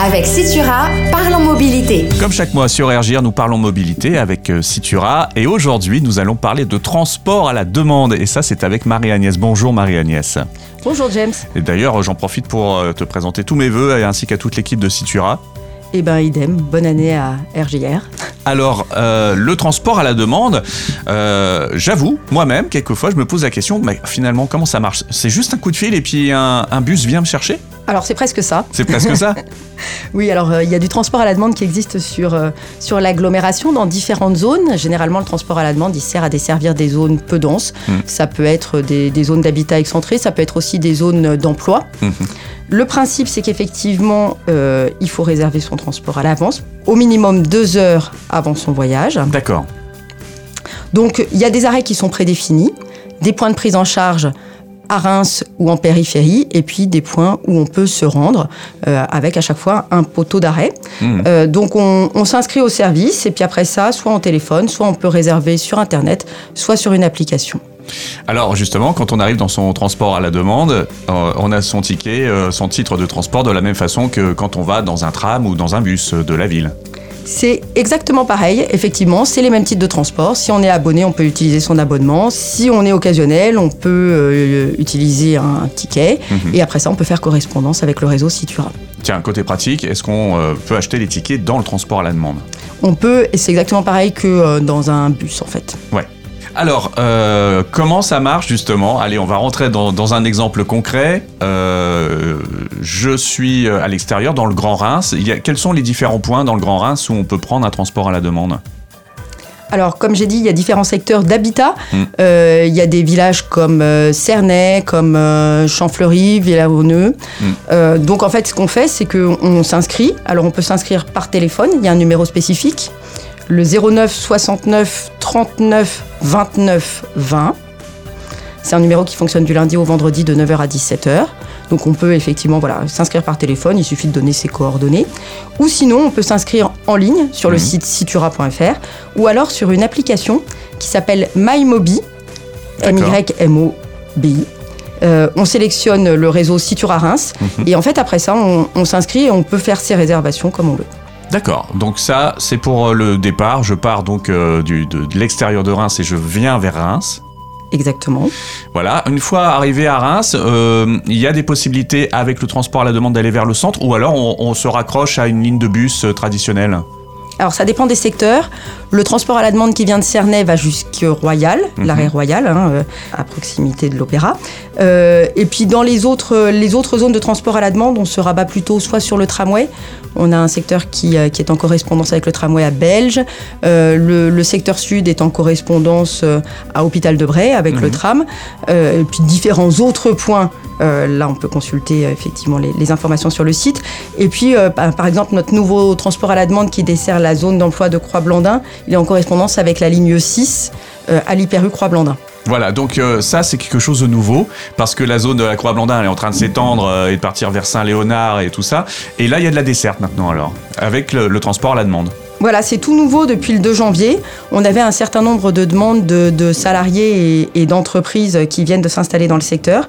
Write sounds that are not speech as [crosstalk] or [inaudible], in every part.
Avec Citura, parlons mobilité. Comme chaque mois sur RGR, nous parlons mobilité avec euh, Citura et aujourd'hui nous allons parler de transport à la demande et ça c'est avec Marie-Agnès. Bonjour Marie-Agnès. Bonjour James. Et d'ailleurs j'en profite pour euh, te présenter tous mes voeux ainsi qu'à toute l'équipe de Citura. Eh ben idem, bonne année à RGR. Alors, euh, le transport à la demande, euh, j'avoue, moi-même, quelquefois, je me pose la question, mais finalement, comment ça marche? C'est juste un coup de fil et puis un, un bus vient me chercher? Alors c'est presque ça. C'est presque ça [laughs] Oui, alors euh, il y a du transport à la demande qui existe sur, euh, sur l'agglomération dans différentes zones. Généralement, le transport à la demande, il sert à desservir des zones peu denses. Mm. Ça peut être des, des zones d'habitat excentré, ça peut être aussi des zones d'emploi. Mhm. Le principe, c'est qu'effectivement, euh, il faut réserver son transport à l'avance, au minimum deux heures avant son voyage. D'accord. Donc, il y a des arrêts qui sont prédéfinis, des points de prise en charge à Reims ou en périphérie, et puis des points où on peut se rendre euh, avec à chaque fois un poteau d'arrêt. Mhm. Euh, donc, on, on s'inscrit au service, et puis après ça, soit en téléphone, soit on peut réserver sur Internet, soit sur une application. Alors justement, quand on arrive dans son transport à la demande, euh, on a son ticket, euh, son titre de transport de la même façon que quand on va dans un tram ou dans un bus de la ville. C'est exactement pareil, effectivement, c'est les mêmes types de transport. Si on est abonné, on peut utiliser son abonnement. Si on est occasionnel, on peut euh, utiliser un ticket. Mhm. Et après ça, on peut faire correspondance avec le réseau Citura. Tiens, côté pratique, est-ce qu'on euh, peut acheter les tickets dans le transport à la demande? On peut, et c'est exactement pareil que euh, dans un bus en fait. Ouais. Alors, euh, comment ça marche justement? Allez, on va rentrer dans, dans un exemple concret. Euh, je suis à l'extérieur, dans le Grand Reims. Il y a, quels sont les différents points dans le Grand Reims où on peut prendre un transport à la demande? Alors, comme j'ai dit, il y a différents secteurs d'habitat. Mm. Euh, il y a des villages comme euh, Cernay, comme euh, Champfleury, Villavonneux. Mm. Euh, donc, en fait, ce qu'on fait, c'est qu'on s'inscrit. Alors, on peut s'inscrire par téléphone. Il y a un numéro spécifique, le 09 69 39 29 20. C'est un numéro qui fonctionne du lundi au vendredi de 9h à 17h. Donc on peut effectivement voilà, s'inscrire par téléphone, il suffit de donner ses coordonnées. Ou sinon, on peut s'inscrire en ligne sur le Mhm. site citura.fr ou alors sur une application qui s'appelle MyMobi. M-Y-M-O-B-I. Euh, on sélectionne le réseau Citura Reims Mhm. et en fait après ça on, on s'inscrit et on peut faire ses réservations comme on veut. D'accord. Donc ça, c'est pour euh, le départ. Je pars donc euh, du, de, de l'extérieur de Reims et je viens vers Reims. Exactement. Voilà. Une fois arrivé à Reims, euh, il y a des possibilités avec le transport à la demande d'aller vers le centre ou alors on, on se raccroche à une ligne de bus traditionnelle? Alors ça dépend des secteurs. Le transport à la demande qui vient de Cernay va jusqu'à Royal, Mhm. l'arrêt Royal, hein, euh, à proximité de l'Opéra. Euh, et puis dans les autres, les autres zones de transport à la demande, on se rabat plutôt soit sur le tramway. On a un secteur qui, euh, qui est en correspondance avec le tramway à Belge. Euh, le, le secteur sud est en correspondance à Hôpital de Bray avec Mhm. le tram. Euh, et puis différents autres points. Là, on peut consulter effectivement les, les informations sur le site. Et puis, par, par exemple, notre nouveau transport à la demande qui dessert la zone d'emploi de Croix-Blandin, il est en correspondance avec la ligne 6 euh, à l'hyper Croix-Blandin. Voilà, donc euh, ça c'est quelque chose de nouveau parce que la zone de la Croix-Blandin elle est en train de s'étendre euh, et de partir vers Saint-Léonard et tout ça. Et là il y a de la desserte maintenant alors, avec le, le transport à la demande. Voilà, c'est tout nouveau depuis le 2 janvier. On avait un certain nombre de demandes de, de salariés et, et d'entreprises qui viennent de s'installer dans le secteur.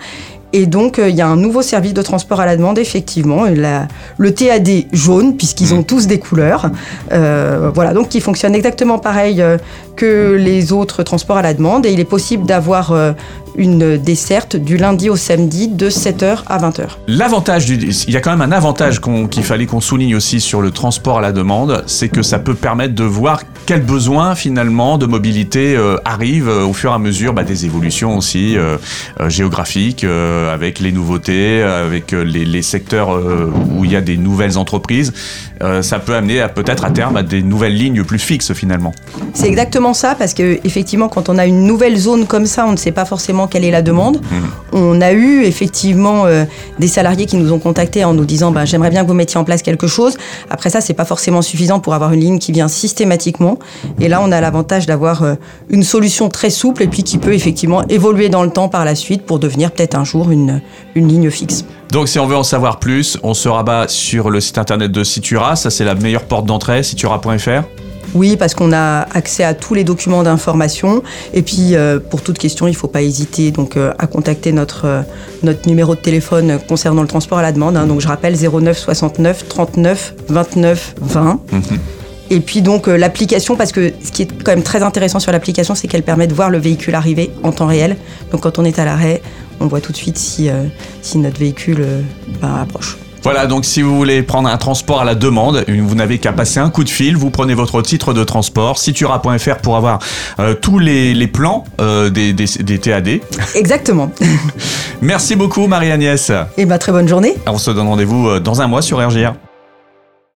Et donc, euh, il y a un nouveau service de transport à la demande, effectivement, la- le TAD jaune, puisqu'ils ont tous des couleurs. Euh, voilà, donc qui fonctionne exactement pareil euh, que les autres transports à la demande. Et il est possible d'avoir une desserte du lundi au samedi de 7h à 20h. L'avantage, du, il y a quand même un avantage qu'on- qu'il fallait qu'on souligne aussi sur le transport à la demande, c'est que ça peut permettre de voir quels besoins finalement de mobilité euh, arrivent euh, au fur et à mesure bah, des évolutions aussi euh, géographiques, euh, avec les nouveautés, avec les, les secteurs où il y a des nouvelles entreprises. Ça peut amener à peut-être à terme à des nouvelles lignes plus fixes finalement. C'est exactement ça, parce que effectivement, quand on a une nouvelle zone comme ça, on ne sait pas forcément quelle est la demande. On a eu effectivement euh, des salariés qui nous ont contactés en nous disant bah, j'aimerais bien que vous mettiez en place quelque chose. Après ça, c'est pas forcément suffisant pour avoir une ligne qui vient systématiquement. Et là, on a l'avantage d'avoir euh, une solution très souple et puis qui peut effectivement évoluer dans le temps par la suite pour devenir peut-être un jour une, une ligne fixe. Donc si on veut en savoir plus, on se rabat sur le site internet de Citura, ça c'est la meilleure porte d'entrée, citura.fr. Oui, parce qu'on a accès à tous les documents d'information. Et puis, euh, pour toute question, il ne faut pas hésiter donc, euh, à contacter notre, euh, notre numéro de téléphone concernant le transport à la demande. hein. Donc, je rappelle 09 69 39 29 20. Et puis donc euh, l'application, parce que ce qui est quand même très intéressant sur l'application, c'est qu'elle permet de voir le véhicule arriver en temps réel. Donc quand on est à l'arrêt, on voit tout de suite si, euh, si notre véhicule euh, ben, approche. Voilà, donc si vous voulez prendre un transport à la demande, vous n'avez qu'à passer un coup de fil, vous prenez votre titre de transport, situra.fr pour avoir euh, tous les, les plans euh, des, des, des TAD. Exactement. [laughs] Merci beaucoup Marie-Agnès. Et ben très bonne journée. On se donne rendez-vous euh, dans un mois sur RGR.